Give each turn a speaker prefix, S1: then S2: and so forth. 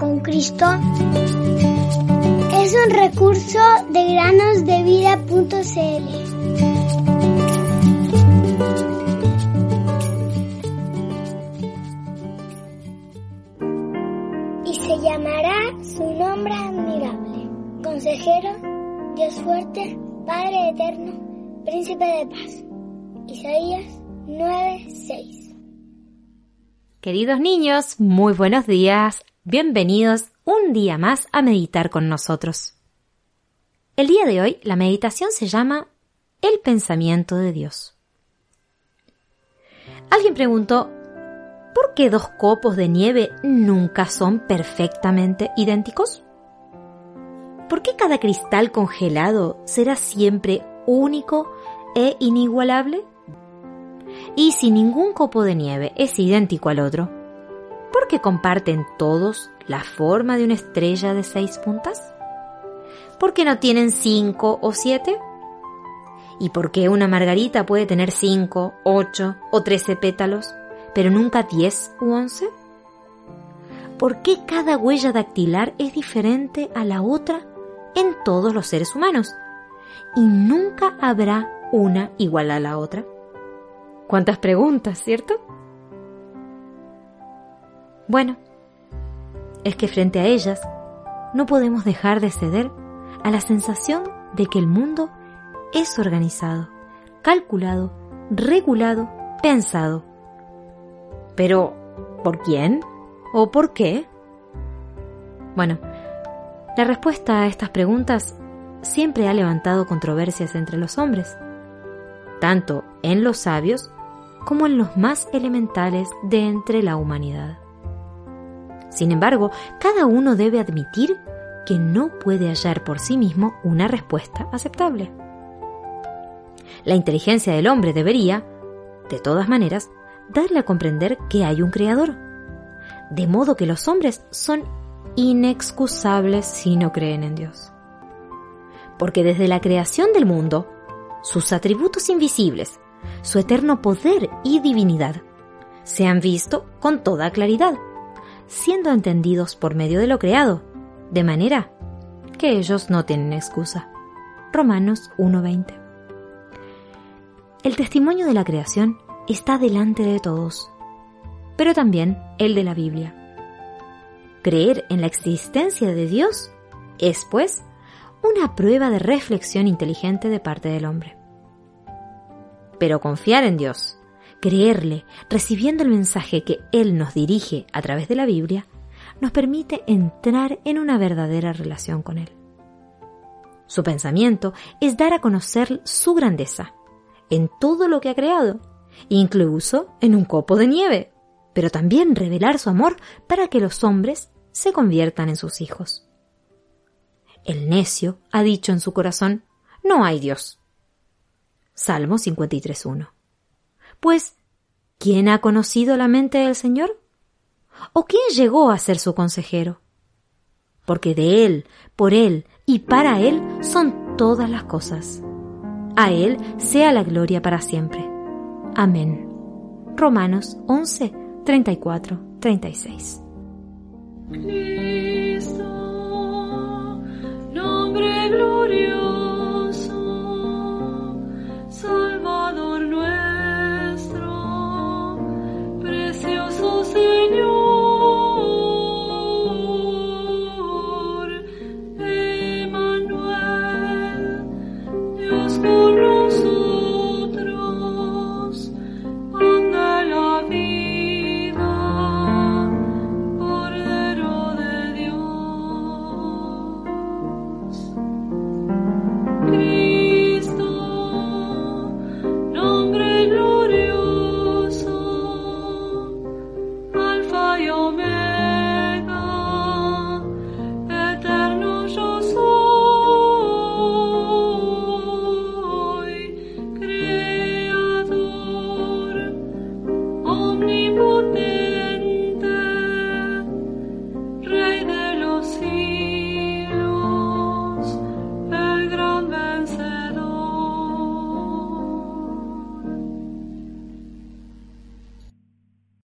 S1: con Cristo es un recurso de granosdevida.cl. Y se llamará su nombre admirable, consejero, Dios fuerte, Padre eterno, príncipe de paz. Isaías 9:6
S2: Queridos niños, muy buenos días. Bienvenidos un día más a meditar con nosotros. El día de hoy la meditación se llama El pensamiento de Dios. Alguien preguntó, ¿por qué dos copos de nieve nunca son perfectamente idénticos? ¿Por qué cada cristal congelado será siempre único e inigualable? Y si ningún copo de nieve es idéntico al otro, ¿por qué comparten todos la forma de una estrella de seis puntas? ¿Por qué no tienen cinco o siete? ¿Y por qué una margarita puede tener cinco, ocho o trece pétalos, pero nunca diez u once? ¿Por qué cada huella dactilar es diferente a la otra en todos los seres humanos? Y nunca habrá una igual a la otra. ¿Cuántas preguntas, cierto? Bueno, es que frente a ellas no podemos dejar de ceder a la sensación de que el mundo es organizado, calculado, regulado, pensado. Pero, ¿por quién? ¿O por qué? Bueno, la respuesta a estas preguntas siempre ha levantado controversias entre los hombres, tanto en los sabios como en los más elementales de entre la humanidad. Sin embargo, cada uno debe admitir que no puede hallar por sí mismo una respuesta aceptable. La inteligencia del hombre debería, de todas maneras, darle a comprender que hay un creador, de modo que los hombres son inexcusables si no creen en Dios. Porque desde la creación del mundo, sus atributos invisibles, su eterno poder y divinidad, se han visto con toda claridad, siendo entendidos por medio de lo creado, de manera que ellos no tienen excusa. Romanos 1:20. El testimonio de la creación está delante de todos, pero también el de la Biblia. Creer en la existencia de Dios es, pues, una prueba de reflexión inteligente de parte del hombre. Pero confiar en Dios, creerle, recibiendo el mensaje que Él nos dirige a través de la Biblia, nos permite entrar en una verdadera relación con Él. Su pensamiento es dar a conocer su grandeza en todo lo que ha creado, incluso en un copo de nieve, pero también revelar su amor para que los hombres se conviertan en sus hijos. El necio ha dicho en su corazón, no hay Dios. Salmo 53.1. Pues, ¿quién ha conocido la mente del Señor? ¿O quién llegó a ser su consejero? Porque de Él, por Él y para Él son todas las cosas. A Él sea la gloria para siempre. Amén. Romanos 11, 34, 36.
S3: Cristo, nombre glorioso.